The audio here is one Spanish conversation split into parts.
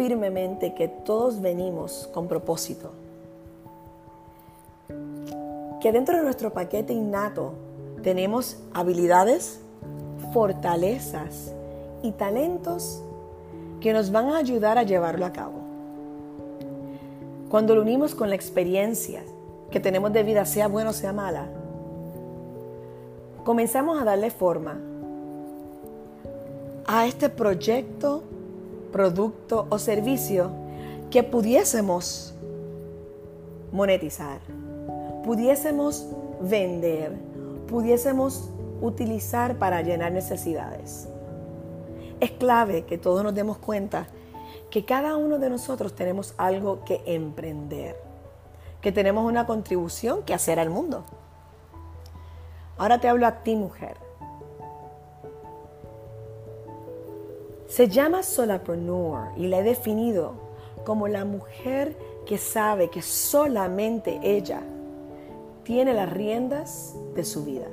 firmemente que todos venimos con propósito. Que dentro de nuestro paquete innato tenemos habilidades, fortalezas y talentos que nos van a ayudar a llevarlo a cabo. Cuando lo unimos con la experiencia que tenemos de vida, sea buena o sea mala, comenzamos a darle forma a este proyecto, producto o servicio que pudiésemos monetizar, pudiésemos vender, pudiésemos utilizar para llenar necesidades. Es clave que todos nos demos cuenta que cada uno de nosotros tenemos algo que emprender, que tenemos una contribución que hacer al mundo. Ahora te hablo a ti, mujer. Se llama solapreneur y la he definido como la mujer que sabe que solamente ella tiene las riendas de su vida.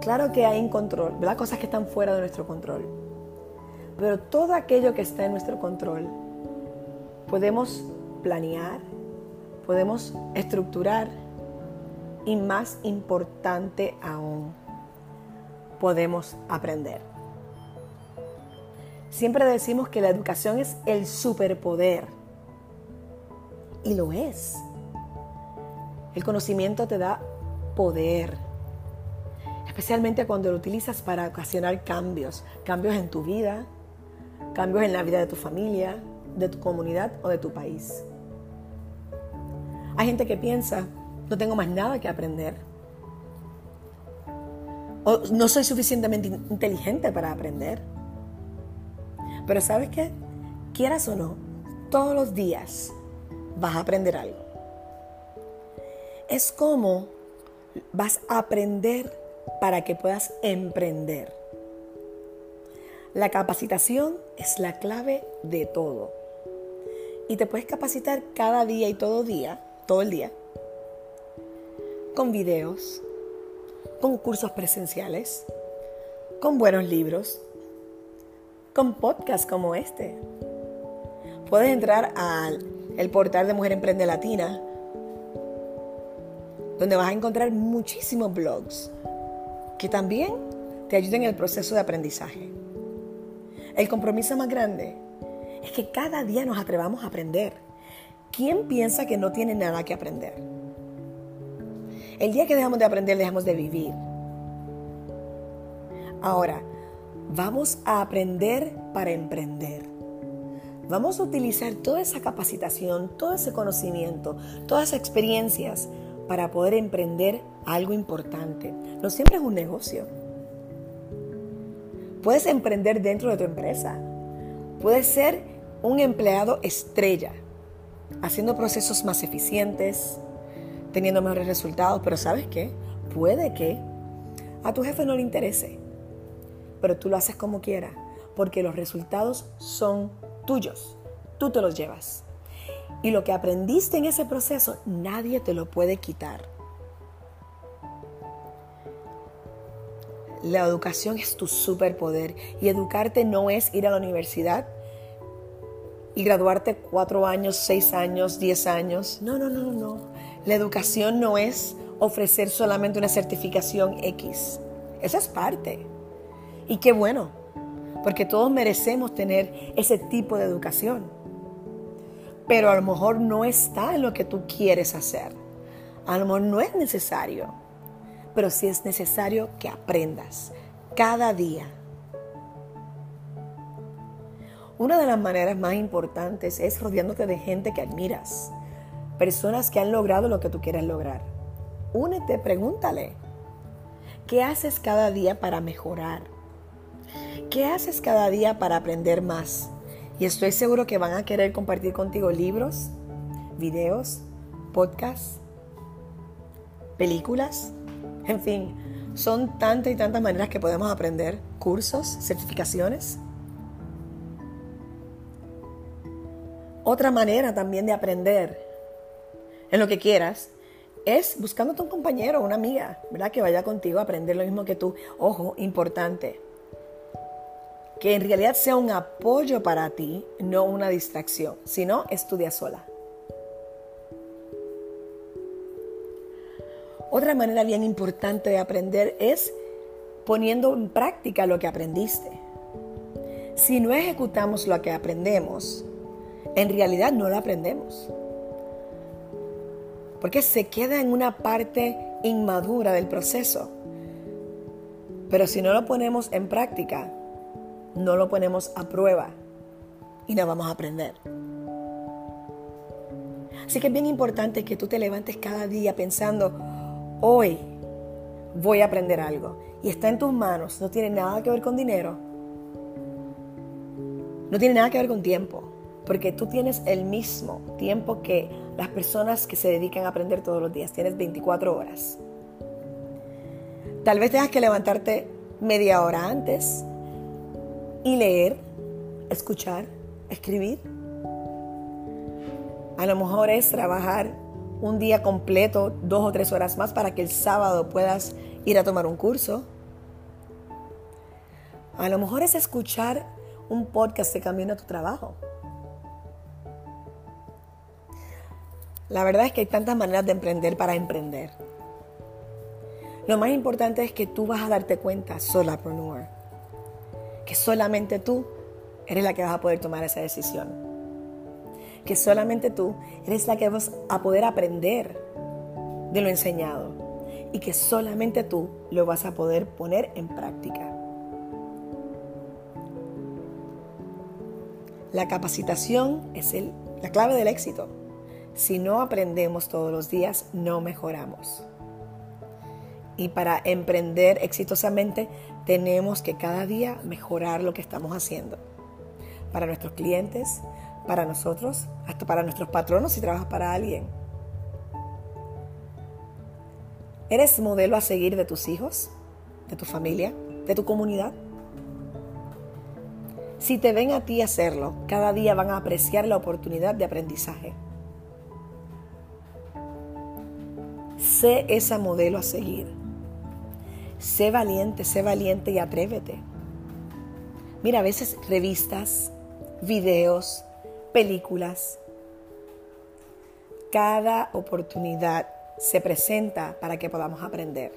Claro que hay control, ¿verdad? Cosas que están fuera de nuestro control. Pero todo aquello que está en nuestro control, podemos planear, podemos estructurar y más importante aún, podemos aprender. Siempre decimos que la educación es el superpoder. Y lo es. El conocimiento te da poder, especialmente cuando lo utilizas para ocasionar cambios, cambios en tu vida, cambios en la vida de tu familia, de tu comunidad o de tu país. Hay gente que piensa, no tengo más nada que aprender. O no soy suficientemente inteligente para aprender. Pero ¿sabes qué? Quieras o no, todos los días vas a aprender algo. Es como vas a aprender para que puedas emprender. La capacitación es la clave de todo. Y te puedes capacitar cada día y todo día, todo el día, con videos, con cursos presenciales, con buenos libros, con podcasts como este. Puedes entrar al el portal de Mujer Emprende Latina, donde vas a encontrar muchísimos blogs que también te ayuden en el proceso de aprendizaje. El compromiso más grande es que cada día nos atrevamos a aprender. ¿Quién piensa que no tiene nada que aprender? El día que dejamos de aprender, dejamos de vivir. Ahora, vamos a aprender para emprender. Vamos a utilizar toda esa capacitación, todo ese conocimiento, todas esas experiencias para poder emprender algo importante. No siempre es un negocio. Puedes emprender dentro de tu empresa. Puedes ser un empleado estrella, haciendo procesos más eficientes, teniendo mejores resultados, pero ¿sabes qué? Puede que a tu jefe no le interese, pero tú lo haces como quieras, porque los resultados son tuyos, tú te los llevas. Y lo que aprendiste en ese proceso, nadie te lo puede quitar. La educación es tu superpoder y educarte no es ir a la universidad y graduarte cuatro años, seis años, diez años. No, no, no, no. La educación no es ofrecer solamente una certificación X. Esa es parte. Y qué bueno, porque todos merecemos tener ese tipo de educación. Pero a lo mejor no está en lo que tú quieres hacer. A lo mejor no es necesario pero sí es necesario que aprendas cada día. Una de las maneras más importantes es rodeándote de gente que admiras, personas que han logrado lo que tú quieres lograr. Únete, pregúntale, ¿qué haces cada día para mejorar? ¿Qué haces cada día para aprender más? Y estoy seguro que van a querer compartir contigo libros, videos, podcasts, películas, en fin, son tantas y tantas maneras que podemos aprender, cursos, certificaciones. Otra manera también de aprender en lo que quieras es buscándote un compañero una amiga, ¿verdad? Que vaya contigo a aprender lo mismo que tú. Ojo, importante. Que en realidad sea un apoyo para ti, no una distracción. Si no, estudia sola. Otra manera bien importante de aprender es poniendo en práctica lo que aprendiste. Si no ejecutamos lo que aprendemos, en realidad no lo aprendemos. Porque se queda en una parte inmadura del proceso. Pero si no lo ponemos en práctica, no lo ponemos a prueba y no vamos a aprender. Así que es bien importante que tú te levantes cada día pensando, hoy voy a aprender algo y está en tus manos, no tiene nada que ver con dinero, no tiene nada que ver con tiempo, porque tú tienes el mismo tiempo que las personas que se dedican a aprender todos los días, tienes 24 horas. Tal vez tengas que levantarte media hora antes y leer, escuchar, escribir. A lo mejor es trabajar un día completo, dos o tres horas más, para que el sábado puedas ir a tomar un curso. A lo mejor es escuchar un podcast de camino a tu trabajo. La verdad es que hay tantas maneras de emprender para emprender. Lo más importante es que tú vas a darte cuenta, solapreneur, que solamente tú eres la que vas a poder tomar esa decisión que solamente tú eres la que vas a poder aprender de lo enseñado y que solamente tú lo vas a poder poner en práctica. La capacitación es la clave del éxito. Si no aprendemos todos los días, no mejoramos. Y para emprender exitosamente, tenemos que cada día mejorar lo que estamos haciendo. Para nuestros clientes, para nosotros, hasta para nuestros patronos si trabajas para alguien. ¿Eres modelo a seguir de tus hijos, de tu familia, de tu comunidad? Si te ven a ti hacerlo, cada día van a apreciar la oportunidad de aprendizaje. Sé esa modelo a seguir. Sé valiente, sé valiente y atrévete. Mira, a veces revistas, videos, películas. Cada oportunidad se presenta para que podamos aprender.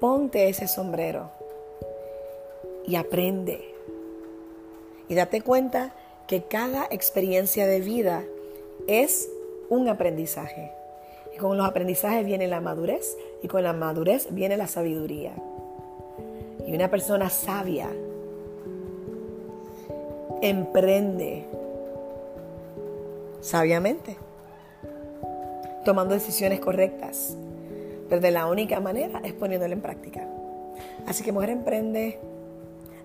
Ponte ese sombrero y aprende. Y date cuenta que cada experiencia de vida es un aprendizaje. Con los aprendizajes viene la madurez y con la madurez viene la sabiduría. Y una persona sabia emprende sabiamente, tomando decisiones correctas. Pero de la única manera es poniéndolo en práctica. Así que Mujer Emprende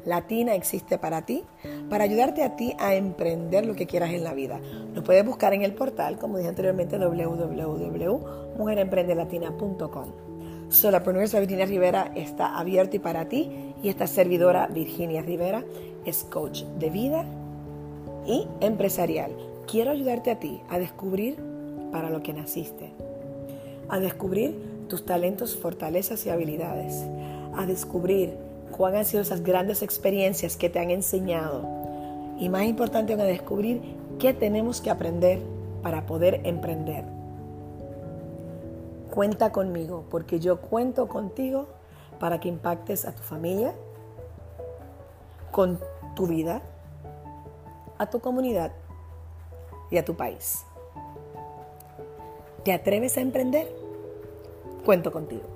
Latina existe para ti, para ayudarte a ti a emprender lo que quieras en la vida. Lo puedes buscar en el portal, como dije anteriormente, www.mujerenprendelatina.com. Solapreneurs Virginia Rivera está abierto y para ti y esta servidora Virginia Rivera es coach de vida y empresarial quiero ayudarte a ti a descubrir para lo que naciste, a descubrir tus talentos, fortalezas y habilidades, a descubrir cuáles han sido esas grandes experiencias que te han enseñado y más importante, a descubrir qué tenemos que aprender para poder emprender. Cuenta conmigo porque yo cuento contigo para que impactes a tu familia, con tu vida, a tu comunidad y a tu país. ¿Te atreves a emprender? Cuento contigo.